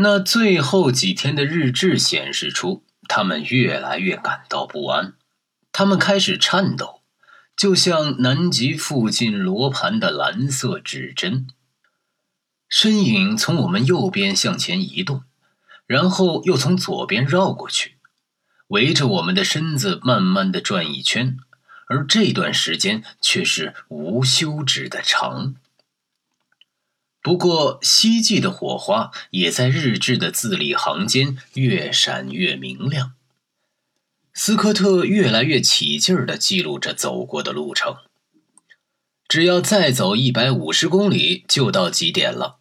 那最后几天的日志显示出，他们越来越感到不安，他们开始颤抖，就像南极附近罗盘的蓝色指针。身影从我们右边向前移动，然后又从左边绕过去，围着我们的身子慢慢的转一圈，而这段时间却是无休止的长。不过，希冀的火花也在日志的字里行间越闪越明亮。斯科特越来越起劲儿地记录着走过的路程。只要再走一百五十公里，就到极点了。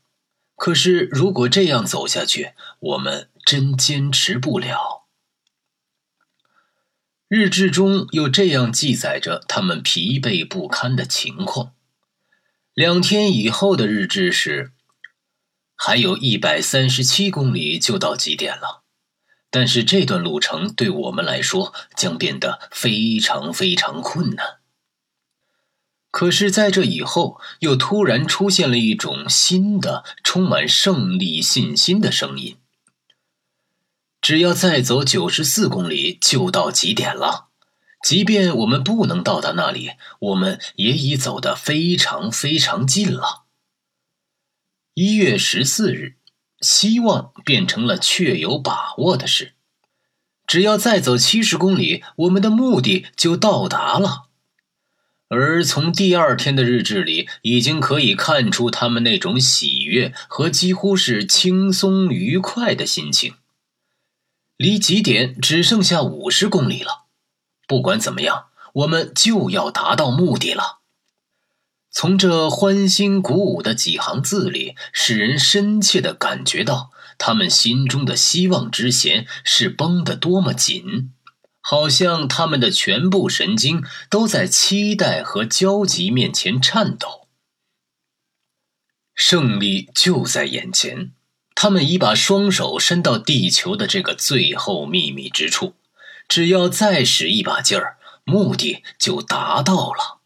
可是，如果这样走下去，我们真坚持不了。日志中又这样记载着他们疲惫不堪的情况。两天以后的日志是：还有一百三十七公里就到极点了，但是这段路程对我们来说将变得非常非常困难。可是，在这以后，又突然出现了一种新的、充满胜利信心的声音：只要再走九十四公里，就到极点了。即便我们不能到达那里，我们也已走得非常非常近了。一月十四日，希望变成了确有把握的事。只要再走七十公里，我们的目的就到达了。而从第二天的日志里，已经可以看出他们那种喜悦和几乎是轻松愉快的心情。离极点只剩下五十公里了。不管怎么样，我们就要达到目的了。从这欢欣鼓舞的几行字里，使人深切的感觉到他们心中的希望之弦是绷得多么紧，好像他们的全部神经都在期待和焦急面前颤抖。胜利就在眼前，他们已把双手伸到地球的这个最后秘密之处。只要再使一把劲儿，目的就达到了。